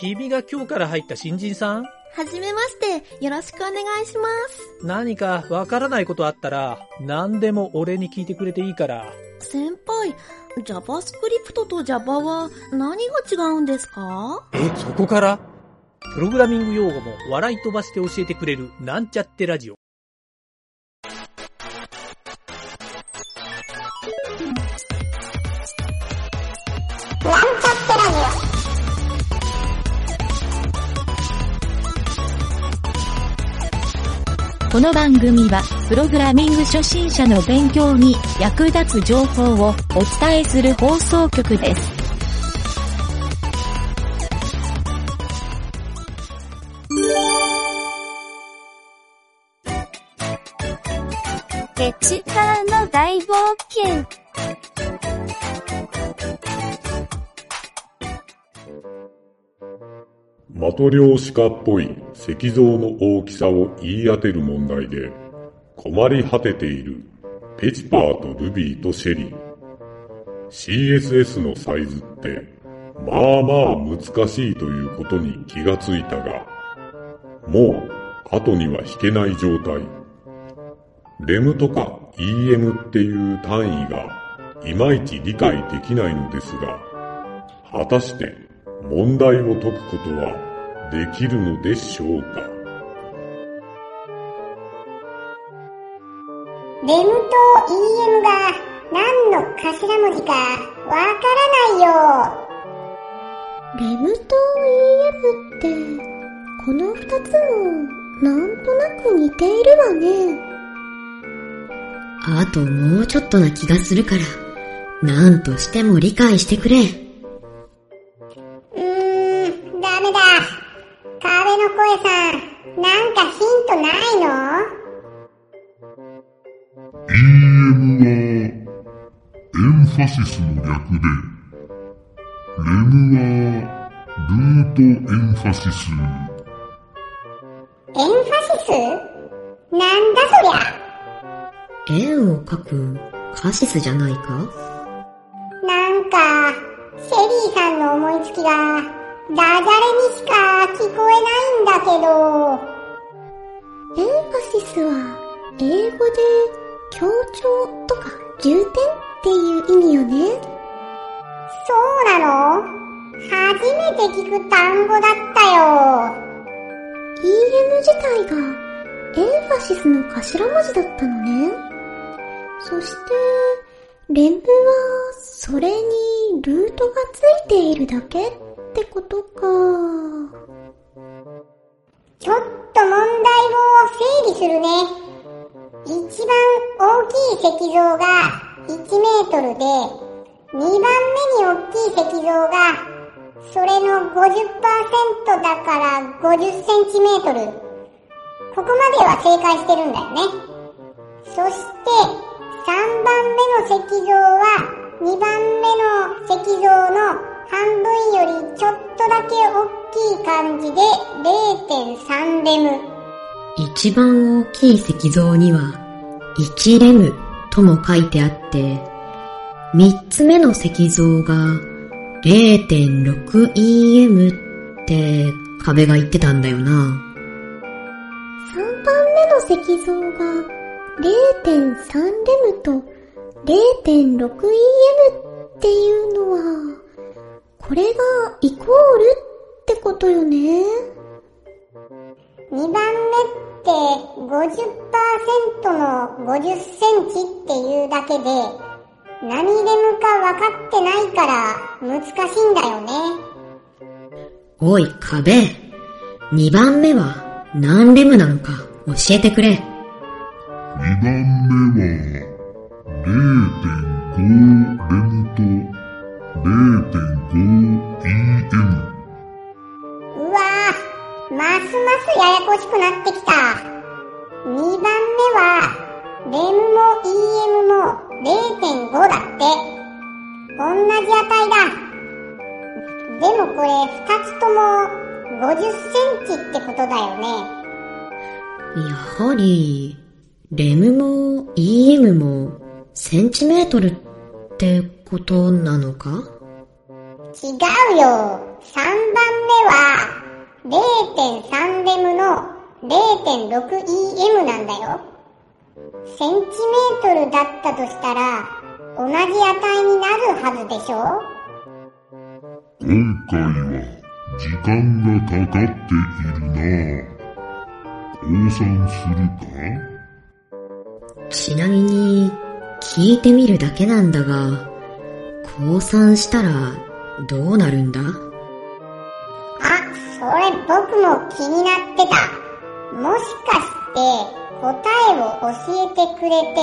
君が今日から入った新人さん？はじめまして、よろしくお願いします。何かわからないことあったら、何でも俺に聞いてくれていいから。先輩、JavaScript と Java は何が違うんですか？え、そこから？プログラミング用語も笑い飛ばして教えてくれるなんちゃってラジオ。この番組は、プログラミング初心者の勉強に役立つ情報をお伝えする放送局です。エチカーの大冒険。マトリョーシカっぽい石像の大きさを言い当てる問題で困り果てているペチパーとルビーとシェリー。CSS のサイズってまあまあ難しいということに気がついたが、もう後には引けない状態。レムとか EM っていう単位がいまいち理解できないのですが、果たして問題を解くことはできるのでしょうか？レムと EM が何の頭文字かわからないよ。レムと EM って、この二つも、なんとなく似ているわね。あともうちょっとな気がするから、なんとしても理解してくれ。うーん、ダメだ。壁の声さん、なんかヒントないの？EM は、エンファシスの略で、レムは、ルートエンファシス。エンファシス？なんだそりゃ？円を描くカシスじゃないか？なんか、シェリーさんの思いつきが、ダジャレにしか聞こえないんだけど。エンファシスは、英語で、強調とか重点っていう意味よね。そうなの？初めて聞く単語だったよ。EM 自体が、エンファシスの頭文字だったのね。そして、レムは、それにルートがついているだけってことか。ちょっと問題を整理するね。一番大きい石像が1メートルで、2番目に大きい石像が、それの50%だから50センチメートル。ここまでは正解してるんだよね。そして、3番目の石像は、2番目の石像の半分よりちょっとだけ大きい感じで0.3レム。一番大きい石像には、1レムとも書いてあって、三つ目の石像が 0.6EM って壁が言ってたんだよな。3番目の石像が0.3レムと 0.6EM っていうのは、これがイコールってことよね？2番目って50%の50センチっていうだけで、何レムか分かってないから難しいんだよね。おい壁、2番目は何レムなのか教えてくれ。2番目は、0.5レムますますややこしくなってきた。2番目は、レムも EM も0.5だって。同じ値だ。でもこれ2つとも50センチってことだよね。やはり、レムも EM もセンチメートルってことなのか？違うよ。3番目は0.3レムの 0.6EM なんだよ。センチメートルだったとしたら、同じ値になるはずでしょ？今回は時間がかかっているな降参するかちなみに、聞いてみるだけなんだが、降参したらどうなるんだ？僕も気になってた。もしかして答えを教えてくれて、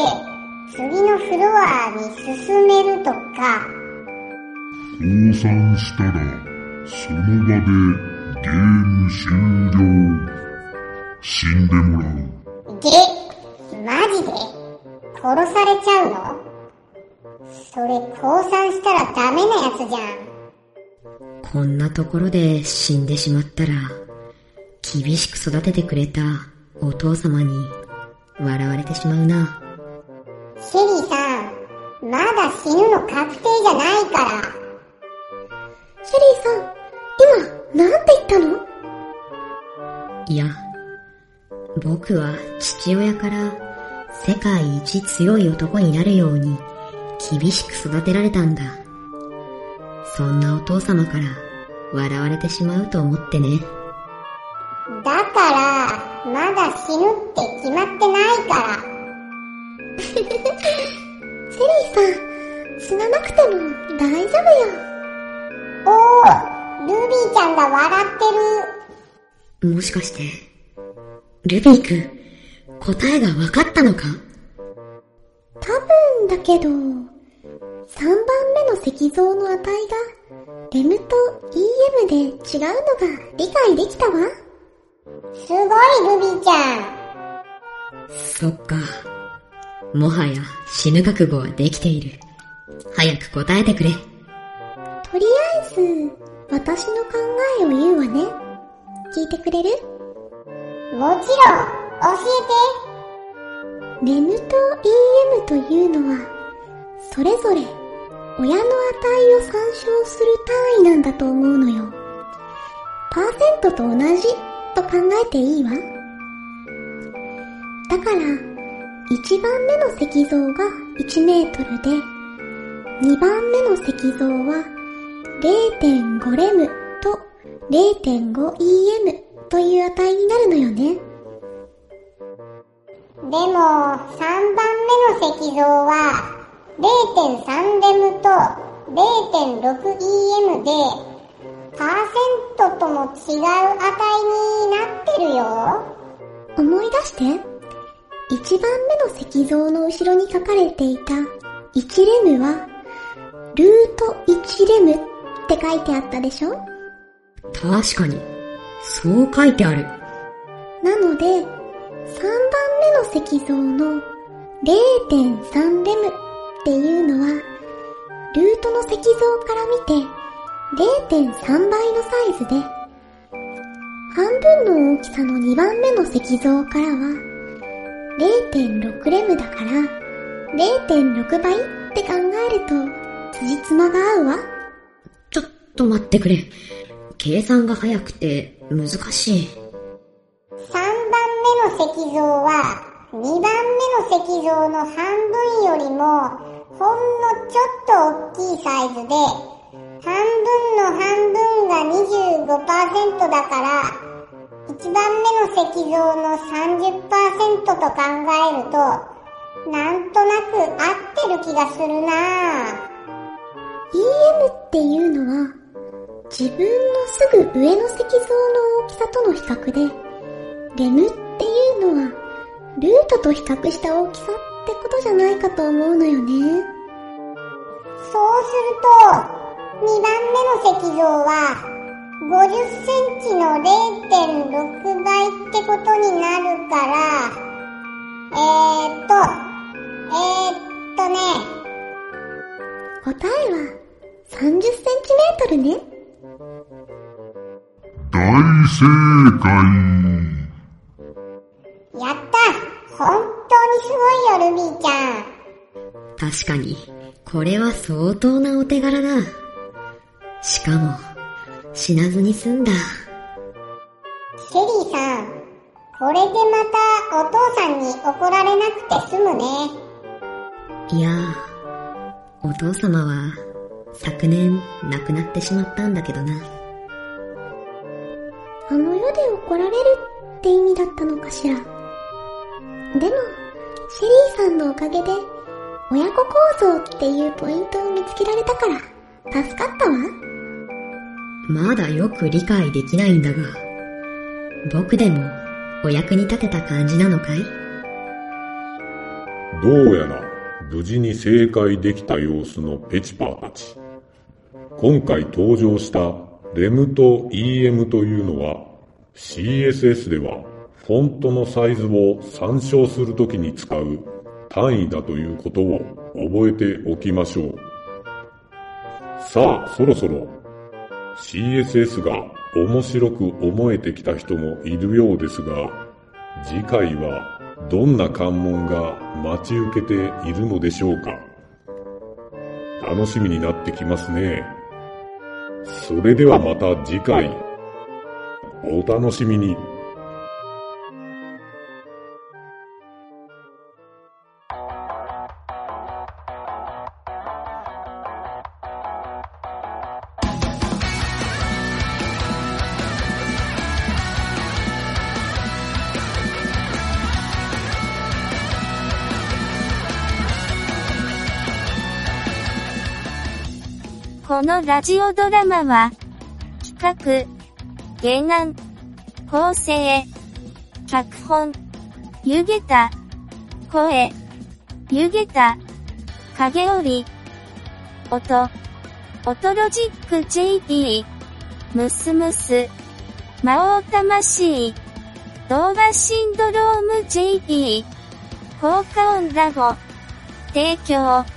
次のフロアに進めるとか。降参したら、その場でゲーム終了。死んでもらう。げ、マジで？殺されちゃうの？それ降参したらダメなやつじゃん。こんなところで死んでしまったら、厳しく育ててくれたお父様に笑われてしまうな。シェリーさん、まだ死ぬの確定じゃないから。シェリーさん、今、なんて言ったの？いや、僕は父親から世界一強い男になるように厳しく育てられたんだ。そんなお父様から笑われてしまうと思ってね。だから、まだ死ぬって決まってないから。シェリーさん、死ななくても大丈夫よ。おー、ルビーちゃんが笑ってる。もしかして、ルビー君、答えが分かったのか？多分だけど、3番目の石像の値が、レムと EM で違うのが理解できたわ。すごい、ルビーちゃん。そっか。もはや死ぬ覚悟はできている。早く答えてくれ。とりあえず、私の考えを言うわね。聞いてくれる？もちろん、教レムと EM というのは、それぞれ親の値を参照する単位なんだと思うのよ。パーセントと同じと考えていいわ。だから、1番目の石像が1メートルで、2番目の石像は0.5レムと 0.5EM という値になるのよね。でも、3番目の石像は、0.3レムと 0.6EM で、パーセントとも違う値になってるよ。思い出して。1番目の石像の後ろに書かれていた1レムは、ルート1レムって書いてあったでしょ？確かに、そう書いてある。なので、3番目の石像の0.3レムっていうのは、ルートの石像から見て0.3倍のサイズで、半分の大きさの2番目の石像からは、0.6レムだから、0.6倍って考えると、辻褄が合うわ。ちょっと待ってくれ。計算が早くて難しい。3番目の石像は、2番目の石像の半分よりも、ほんのちょっと大きいサイズで、半分の半分が25%だから、1番目の石像の30%と考えると、なんとなく合ってる気がするなぁ。EM っていうのは、自分のすぐ上の石像の大きさとの比較で、レムっていうのは、ルートと比較した大きさってことじゃないかと思うのよね。そうすると、2番目の石像は、50センチの0.6倍ってことになるから、えーっと、えーっとね、答えは、30センチメートルね。大正解やった本当にすごいよ、ルビーちゃん。確かに、これは相当なお手柄だ。しかも、死なずに済んだ。シェリーさん、これでまたお父さんに怒られなくて済むね。いやー、お父様は昨年亡くなってしまったんだけどな。あの世で怒られるって意味だったのかしら。でも、シェリーさんのおかげで、親子構造っていうポイントを見つけられたから、助かったわ。まだよく理解できないんだが、僕でもお役に立てた感じなのかい？どうやら無事に正解できた様子のペチパーたち。今回登場したレムと EM というのは CSS ではフォントのサイズを参照するときに使う単位だということを覚えておきましょう。さあ、そろそろ CSS が面白く思えてきた人もいるようですが、次回はどんな関門が待ち受けているのでしょうか楽しみになってきますね。それではまた次回、お楽しみに。このラジオドラマは、企画、原案、構成、脚本、湯げた、声、湯げた、影織、音、オトロジック JP、ムスムス、魔王魂、動画シンドローム JP、効果音ラボ、提供、